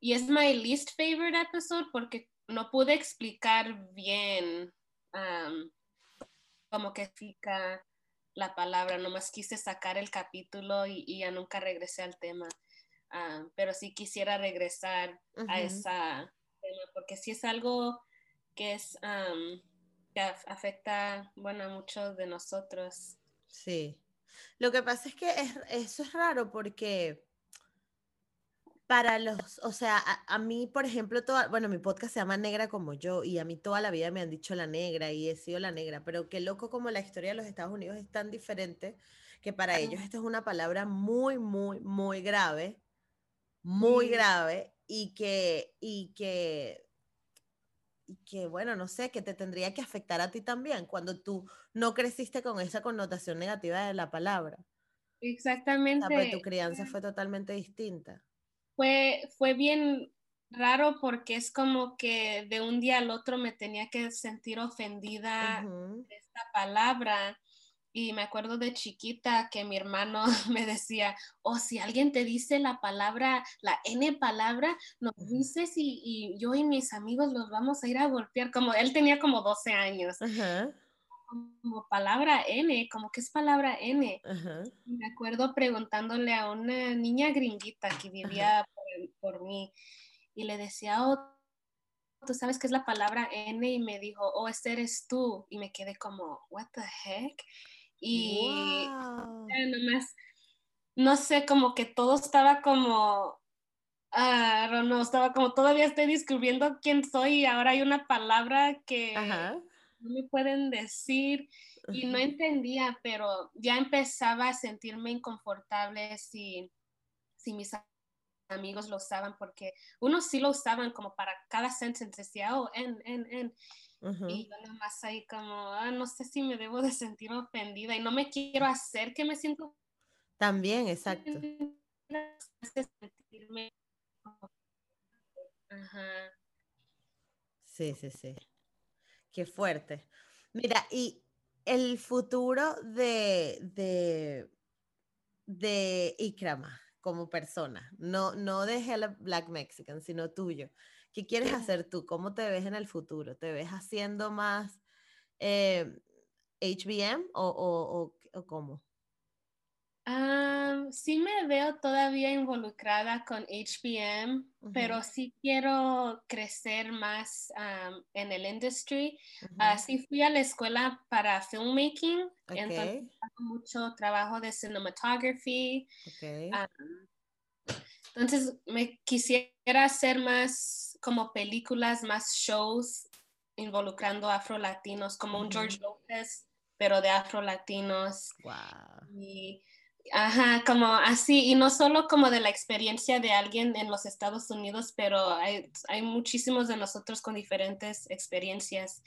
y es my least favorite episode porque no pude explicar bien como que fica la palabra, nomás quise sacar el capítulo y, ya nunca regresé al tema. Ah, pero sí quisiera regresar a esa tema, porque sí es algo que es que afecta, bueno, a muchos de nosotros. Sí. Lo que pasa es que eso es raro porque para los, o sea, a, mí, por ejemplo, toda, bueno, mi podcast se llama Negra como yo y a mí toda la vida me han dicho la negra y he sido la negra, pero qué loco como la historia de los Estados Unidos es tan diferente que para ellos esto es una palabra muy, muy, muy grave muy grave y que, y que, y que, bueno, no sé, que te tendría que afectar a ti también cuando tú no creciste con esa connotación negativa de la palabra. Exactamente. O tu crianza fue totalmente distinta. Fue, fue bien raro porque es como que de un día al otro me tenía que sentir ofendida de esta palabra. Y me acuerdo de chiquita que mi hermano me decía, o oh, si alguien te dice la palabra, la N palabra, nos dices y, yo y mis amigos los vamos a ir a golpear. Como él tenía como 12 años. Como palabra N, como que es palabra N. Me acuerdo preguntándole a una niña gringuita que vivía por, por mí y le decía, oh, tú sabes qué es la palabra N y me dijo, oh, este eres tú. Y me quedé como, what the heck? Y nomás, no sé, como que todo estaba como, uh, no, estaba como todavía estoy descubriendo quién soy y ahora hay una palabra que no me pueden decir y no entendía, pero ya empezaba a sentirme inconfortable si, si mis amigos lo usaban porque unos sí lo usaban como para cada sentence, decía, oh, en, en, en. Y yo nomás ahí como, ah, no sé si me debo de sentir ofendida y no me quiero hacer que me siento. También, exacto. Sí, sí, sí. Qué fuerte. Mira, y el futuro de, de, de Ikrama, como persona, no, no de Hella Black Mexican, sino tuyo. ¿Qué quieres hacer tú? ¿Cómo te ves en el futuro? ¿Te ves haciendo más HBM eh, o, o, cómo? Sí me veo todavía involucrada con HBM, pero sí quiero crecer más en el industry. Así fui a la escuela para filmmaking, entonces hago mucho trabajo de cinematography. entonces me quisiera hacer más como películas, más shows involucrando afro-latinos, como un George Lopez, pero de afro-latinos. Wow. Y Ajá, como así, y no solo como de la experiencia de alguien en los Estados Unidos, pero hay, hay muchísimos de nosotros con diferentes experiencias.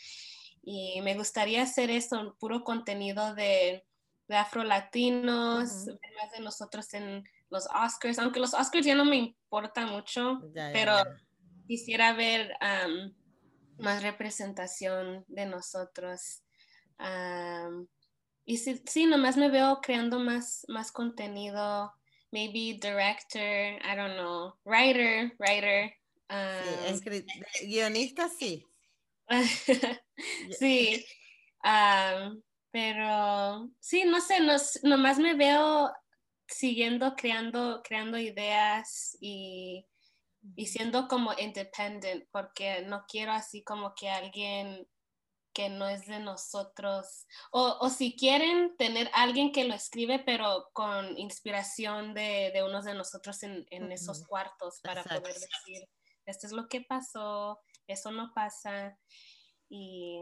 Y me gustaría hacer eso, puro contenido de, de afro-latinos, más de nosotros en los Oscars, aunque los Oscars ya no me importan mucho, pero quisiera ver más representación de nosotros. Y sí, sí, nomás me veo creando más, más contenido, maybe director, I don't know, writer, writer. sí, guionista sí. sí, pero sí, no sé, no, nomás me veo siguiendo creando, creando ideas y, y siendo como independent, porque no quiero así como que alguien que no es de nosotros. O, o, si quieren tener alguien que lo escribe, pero con inspiración de, de unos de nosotros en, en esos cuartos para poder decir, esto es lo que pasó, eso no pasa. Y...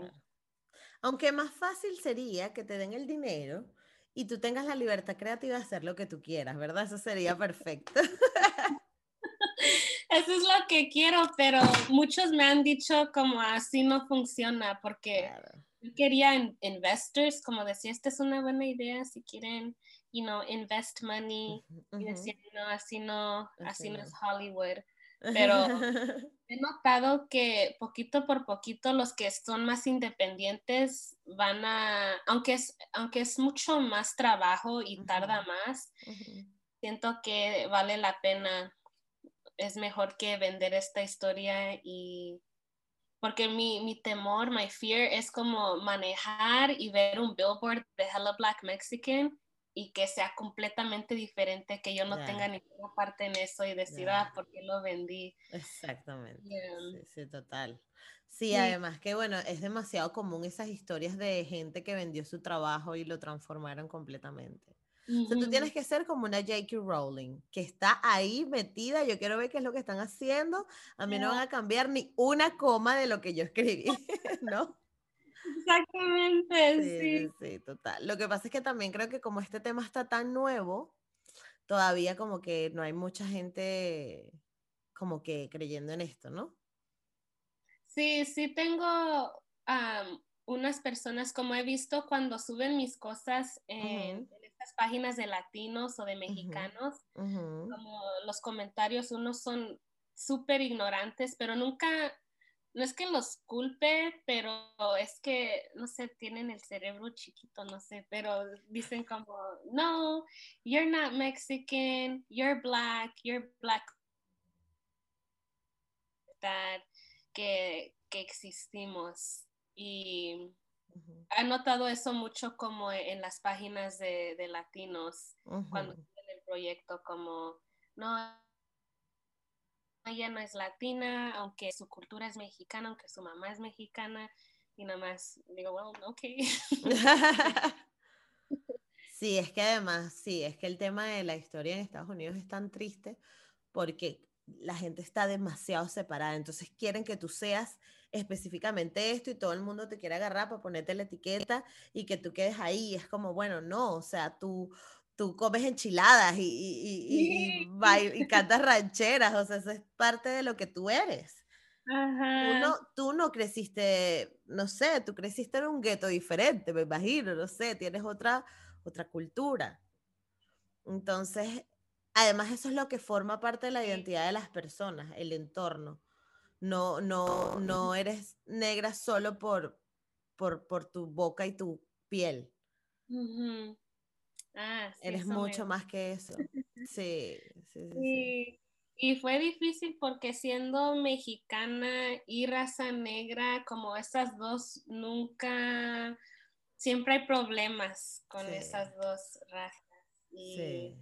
Aunque más fácil sería que te den el dinero y tú tengas la libertad creativa de hacer lo que tú quieras, ¿verdad? Eso sería perfecto. Eso es lo que quiero, pero muchos me han dicho como así no funciona porque yo quería investors, como decía, esta es una buena idea si quieren, you know, invest money. Y decía, no, así no, así, no es Hollywood. Pero he notado que poquito por poquito los que son más independientes van a, aunque es, aunque es mucho más trabajo y tarda más, siento que vale la pena es mejor que vender esta historia y porque mi, mi temor, my fear es como manejar y ver un billboard de Hello Black Mexican y que sea completamente diferente, que yo no tenga ninguna parte en eso y decir, ah, ¿por qué lo vendí? Exactamente. Sí, sí, total. Sí, sí, además que bueno, es demasiado común esas historias de gente que vendió su trabajo y lo transformaron completamente tú tienes que ser como una J.K. Rowling, que está ahí metida. Yo quiero ver qué es lo que están haciendo. A mí no van a cambiar ni una coma de lo que yo escribí, ¿no? Exactamente, sí, sí. Sí, total. Lo que pasa es que también creo que como este tema está tan nuevo, todavía como que no hay mucha gente como que creyendo en esto, ¿no? Sí, sí tengo unas personas, como he visto cuando suben mis cosas en, estas páginas de latinos o de mexicanos, como los comentarios, unos son súper ignorantes, pero nunca, no es que los culpe, pero es que, no sé, tienen el cerebro chiquito, no sé, pero dicen como, no, you're not Mexican, you're black, you're black. Que, que existimos. Y he notado eso mucho como en las páginas de, latinos, cuando en el proyecto, como, no, ella no es latina, aunque su cultura es mexicana, aunque su mamá es mexicana, y nada más digo, well, ok. sí, es que además, sí, es que el tema de la historia en Estados Unidos es tan triste porque la gente está demasiado separada, entonces quieren que tú seas específicamente esto y todo el mundo te quiere agarrar para ponerte la etiqueta y que tú quedes ahí. Es como, bueno, no, o sea, tú, tú comes enchiladas y, y, y, cantas rancheras, o sea, eso es parte de lo que tú eres. Tú, no, tú no creciste, no sé, tú creciste en un gueto diferente, me imagino, no sé, tienes otra, otra cultura. Entonces, además eso es lo que forma parte de la identidad de las personas, el entorno. No, no, no eres negra solo por, por, por tu boca y tu piel. ah, eres mucho más que eso. Sí, sí, sí, Y fue difícil porque siendo mexicana y raza negra, como esas dos, nunca, siempre hay problemas con esas dos razas. Y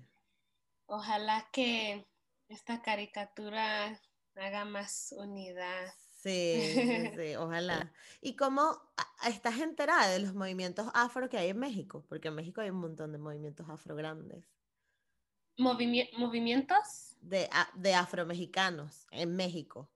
ojalá que esta caricatura haga más unidad. Sí, sí, ojalá. ¿Y cómo estás enterada de los movimientos afro que hay en México? Porque en México hay un montón de movimientos afro grandes. ¿Movimientos? De, de afromexicanos en México.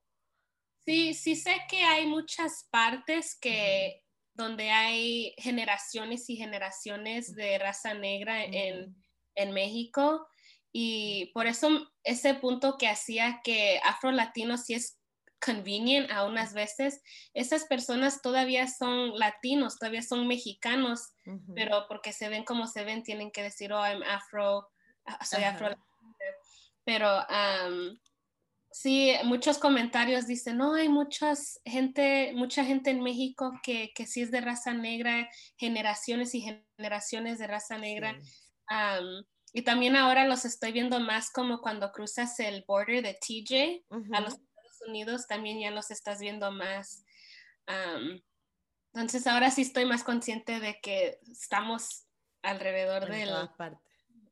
Sí, sí sé que hay muchas partes que donde hay generaciones y generaciones de raza negra en, en México y por eso ese punto que hacía que afro-latino sí es convenient a unas veces, esas personas todavía son latinos, todavía son mexicanos, pero porque se ven como se ven, tienen que decir, oh, I'm afro, ah, soy afro. Pero sí, muchos comentarios dicen, no, hay muchas gente, mucha gente en México que, que sí es de raza negra, generaciones y generaciones de raza negra. Y también ahora los estoy viendo más como cuando cruzas el border de TJ a los Estados Unidos, también ya los estás viendo más. entonces ahora sí estoy más consciente de que estamos alrededor de partes.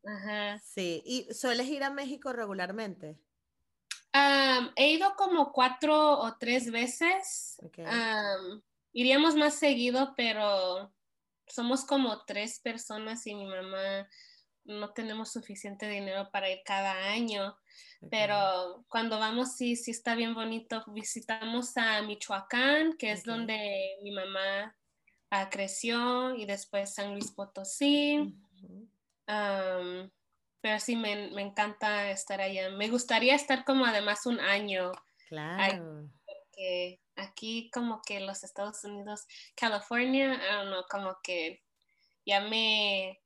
Ajá. Sí, ¿y sueles ir a México regularmente? he ido como cuatro o tres veces. iríamos más seguido, pero somos como tres personas y mi mamá no tenemos suficiente dinero para ir cada año, pero cuando vamos sí, sí está bien bonito. Visitamos a Michoacán, que es donde mi mamá ah, creció, y después San Luis Potosí. pero sí, me, encanta estar allá. Me gustaría estar como además un año. Claro. porque aquí como que los Estados Unidos, California, I don't know, como que ya me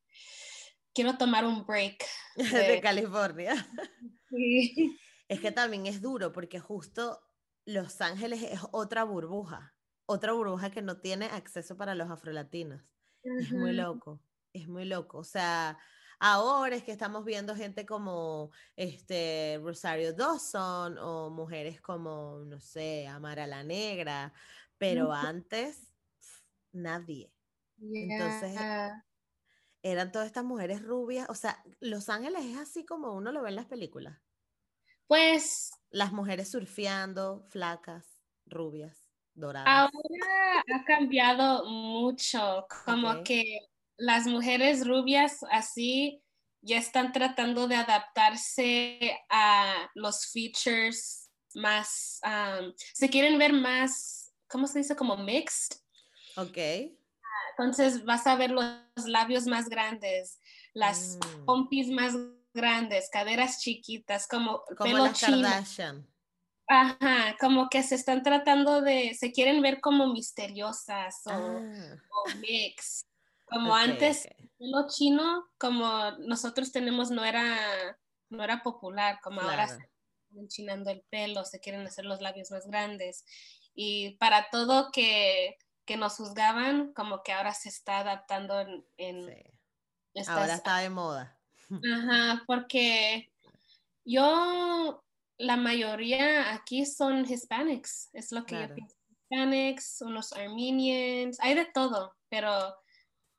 quiero tomar un break. De, California. Sí. Es que también es duro porque justo Los Ángeles es otra burbuja, otra burbuja que no tiene acceso para los afrolatinos. Es muy loco, es muy loco. O sea, ahora es que estamos viendo gente como este Rosario Dawson o mujeres como, no sé, Amara la Negra, pero antes nadie. Entonces, eran todas estas mujeres rubias. O sea, Los Ángeles es así como uno lo ve en las películas. Pues. Las mujeres surfeando, flacas, rubias, doradas. Ahora ha cambiado mucho. Como que las mujeres rubias así ya están tratando de adaptarse a los features más. se quieren ver más, ¿cómo se dice? Como mixed. Ok entonces vas a ver los labios más grandes, las mm. pompis más grandes, caderas chiquitas, como, como pelo las chino. Kardashian. Ajá, como que se están tratando de, se quieren ver como misteriosas o, Ah, o mix. Como ok, antes, ok. el pelo chino, como nosotros tenemos, no era, no era popular, como ahora se Claro. están enchinando el pelo, se quieren hacer los labios más grandes. Y para todo que, que nos juzgaban, como que ahora se está adaptando en, en Sí. estas Ahora está de moda. Ajá, porque yo, la mayoría aquí son Hispanics, es lo que Claro. yo pienso. Hispanics, unos Armenians, hay de todo, pero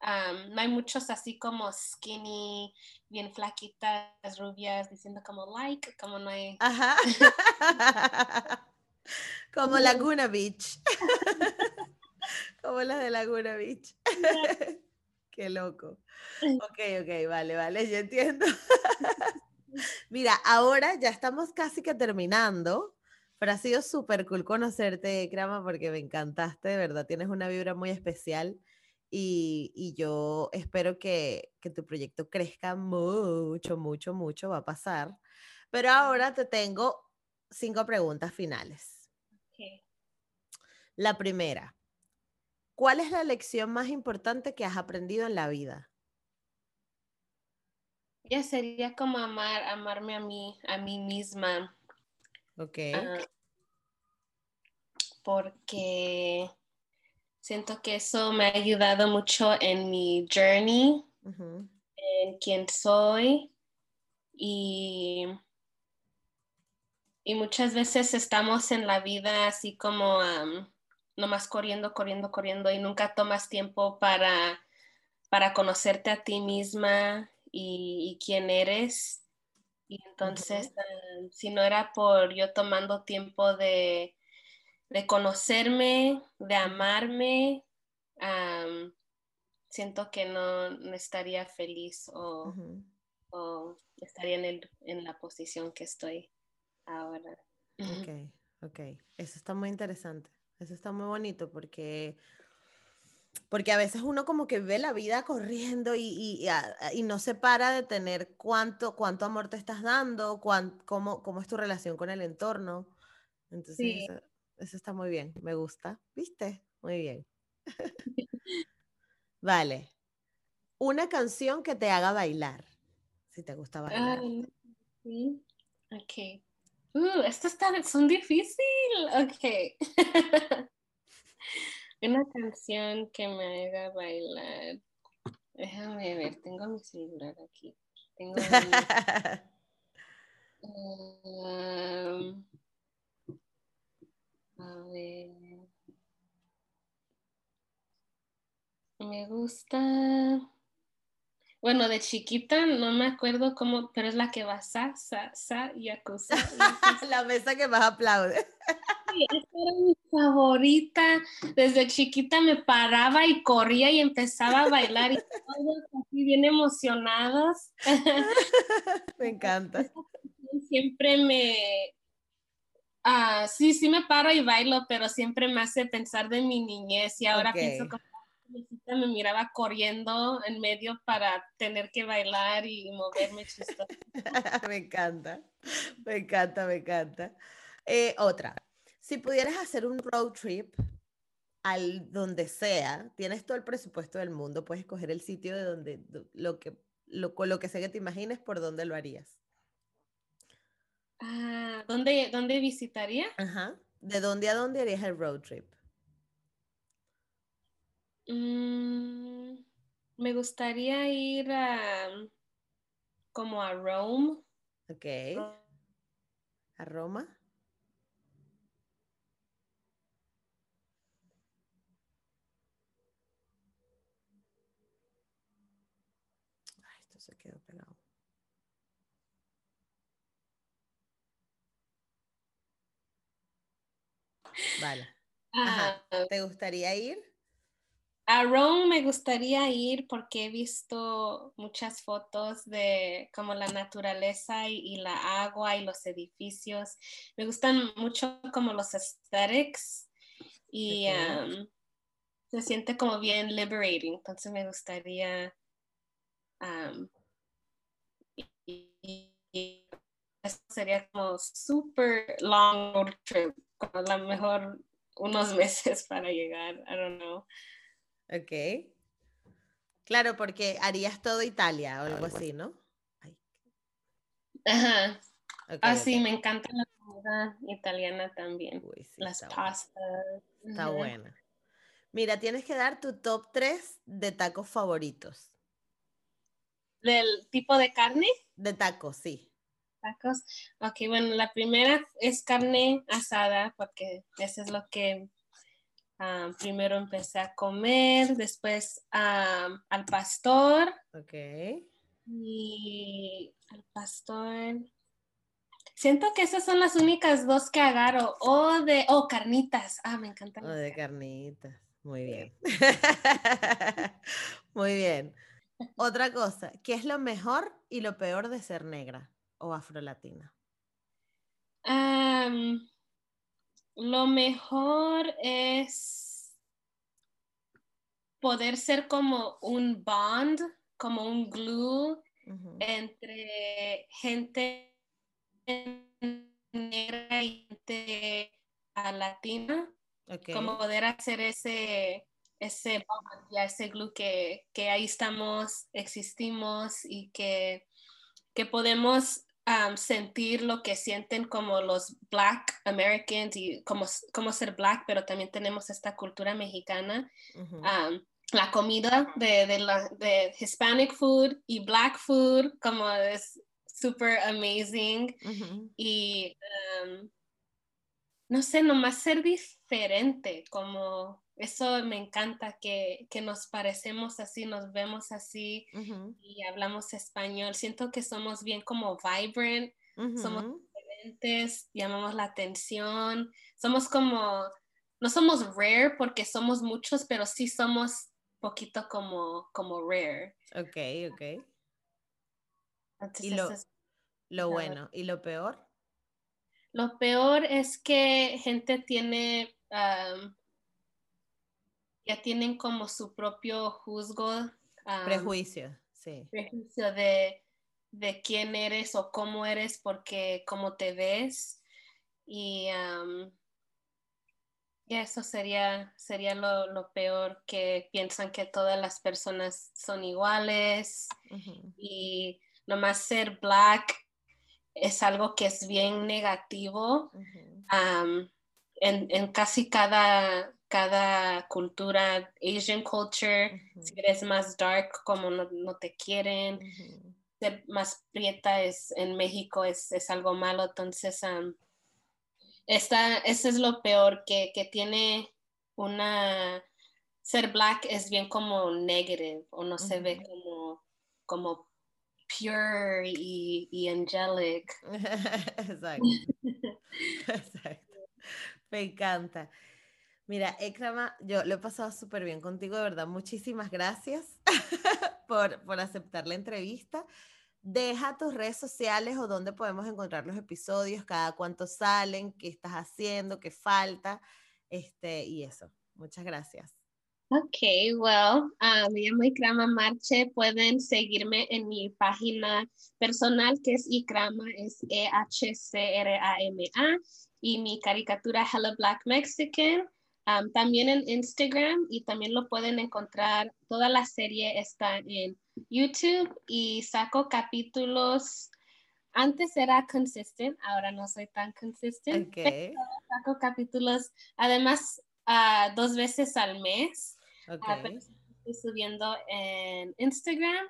um, no hay muchos así como skinny, bien flaquitas, rubias, diciendo como like, como no hay. Ajá. Como Laguna Beach. Como las de Laguna Beach. Qué loco. Ok, ok, vale, vale, yo entiendo. Mira, ahora ya estamos casi que terminando, pero ha sido súper cool conocerte, Krama, porque me encantaste, de verdad, tienes una vibra muy especial y, y yo espero que, que tu proyecto crezca mucho, mucho, mucho, va a pasar. Pero ahora te tengo cinco preguntas finales. La primera, ¿cuál es la lección más importante que has aprendido en la vida? Ya sería como amar, amarme a mí, a mí misma. Ok. Ah, porque siento que eso me ha ayudado mucho en mi journey, en quién soy y, y muchas veces estamos en la vida así como am, nomás corriendo, corriendo, corriendo y nunca tomas tiempo para, para conocerte a ti misma y, y quién eres. Y entonces, ah, si no era por yo tomando tiempo de, de conocerme, de amarme, am, siento que no, no estaría feliz o, o estaría en, el, en la posición que estoy ahora. Ok, ok. Eso está muy interesante. Eso está muy bonito porque, porque a veces uno como que ve la vida corriendo y, y, y a- a- y no se para de tener cuánto, cuánto amor te estás dando, cuán- cómo, cómo es tu relación con el entorno. Entonces, Sí. eso, eso está muy bien. Me gusta. ¿Viste? Muy bien. Vale. Una canción que te haga bailar. Si te gusta bailar. Sí. Ok. Uh, estas están, son difíciles. Ok. Una canción que me haga bailar. Déjame ver, tengo mi celular aquí. Tengo mi- Um, a ver. Me gusta. Bueno, de chiquita no me acuerdo cómo, pero es la que va sa, sa, sa, yakuza. yakuza. La mesa que más aplaude. Sí, esa era mi favorita. Desde chiquita me paraba y corría y empezaba a bailar y todos así bien emocionados. Me encanta. Siempre me... Ah, sí, sí me paro y bailo, pero siempre me hace pensar de mi niñez y ahora pienso como me miraba corriendo en medio para tener que bailar y moverme chistoso. me encanta. Me encanta, me encanta. Eh, otra. Si pudieras hacer un road trip al donde sea, tienes todo el presupuesto del mundo, puedes escoger el sitio de donde do- lo que lo, con lo que sea que te imagines por dónde lo harías. Ah, ¿dónde, ¿Dónde visitaría? Ajá. ¿De dónde a dónde harías el road trip? Mm, me gustaría ir a como a Rome. Ok. ¿A Roma? Ay, esto se quedó pegado. Vale. Ajá. Ah, ¿Te gustaría ir? A Rome me gustaría ir porque he visto muchas fotos de como la naturaleza y, y la agua y los edificios. Me gustan mucho como los aesthetics y um, se siente como bien liberating. Entonces me gustaría um, i- sería como super long road trip, a lo mejor unos meses para llegar, I don't know. Ok. Claro, porque harías todo Italia o algo así, ¿no? Ajá. ah, sí, me encanta la comida italiana también. Las pastas. Está buena. Mira, tienes que dar tu top 3 de tacos favoritos. ¿Del tipo de carne? De tacos, sí. Tacos. Ok, bueno, la primera es carne asada, porque eso es lo que ah, primero empecé a comer, después ah, al pastor. Ok. Y al pastor. Siento que esas son las únicas dos que agarro. O de, oh, carnitas. Ah, me encantan. O de carnitas. Muy bien. Muy bien. Otra cosa, ¿qué es lo mejor y lo peor de ser negra o afrolatina? Lo mejor es poder ser como un bond, como un glue entre gente negra y gente latina como poder hacer ese, ese ese glue que, ahí estamos, existimos y que, que podemos sentir lo que sienten como los Black Americans y como, como ser Black, pero también tenemos esta cultura mexicana. la comida de, de, la, de Hispanic food y Black food, como es super amazing. Y no sé, nomás ser diferente, como eso me encanta, que, nos parecemos así, nos vemos así y hablamos español. Siento que somos bien como vibrant, somos diferentes, llamamos la atención, somos como, no somos rare porque somos muchos, pero sí somos poquito como, como rare. Ok, ok. y lo, lo bueno, ¿y lo peor? Lo peor es que gente tiene, ya tienen como su propio juzgo. prejuicio, sí. Prejuicio de, quién eres o cómo eres porque cómo te ves. Y eso sería, sería lo, peor, que piensan que todas las personas son iguales y nomás ser black es algo que es bien negativo en, casi cada, cada cultura, Asian culture, si eres más dark, como no, te quieren, ser más prieta es, en México es, algo malo, entonces esta, eso es lo peor que, tiene una, ser black es bien como negative o no se ve como, como pure y, angelic. Exacto. Exacto. Me encanta. Mira, Ekrama, yo lo he pasado súper bien contigo, de verdad. Muchísimas gracias por, por aceptar la entrevista. Deja tus redes sociales o dónde podemos encontrar los episodios, cada cuánto salen, qué estás haciendo, qué falta, este, y eso. Muchas gracias. Ok, well, uh, me llamo Ikrama Marche. Pueden seguirme en mi página personal que es Ikrama, es E-H-C-R-A-M-A, y mi caricatura Hello Black Mexican. Um, también en Instagram y también lo pueden encontrar. Toda la serie está en YouTube y saco capítulos. Antes era consistent, ahora no soy tan consistent. Okay. Saco capítulos, además, uh, dos veces al mes. Ah, estoy subiendo en Instagram.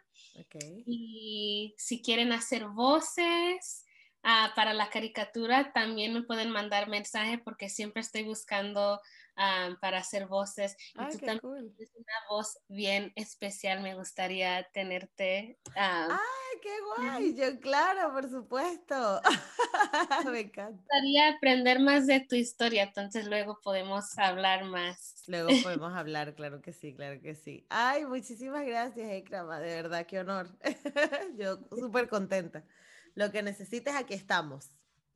Y si quieren hacer voces ah, para la caricatura, también me pueden mandar mensaje porque siempre estoy buscando para hacer voces. y tú también tienes una voz bien especial, me gustaría tenerte. ¡Ay, qué guay! Yo, claro, por supuesto. me encanta. Me gustaría aprender más de tu historia, entonces luego podemos hablar más. Luego podemos hablar, claro que sí, claro que sí. Ay, muchísimas gracias, Ekrama, de verdad, qué honor. Yo súper contenta. Lo que necesites, aquí estamos.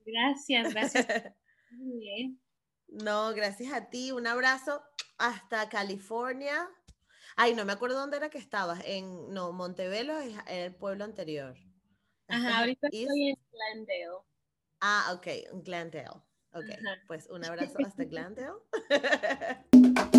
Gracias, gracias. Muy bien. No, gracias a ti. Un abrazo hasta California. Ay, no me acuerdo dónde era que estabas. En, no, Montevelo es el pueblo anterior. Ajá, ahorita estoy en Glendale. Ah, ok, Glendale. Ok, pues un abrazo hasta Glendale.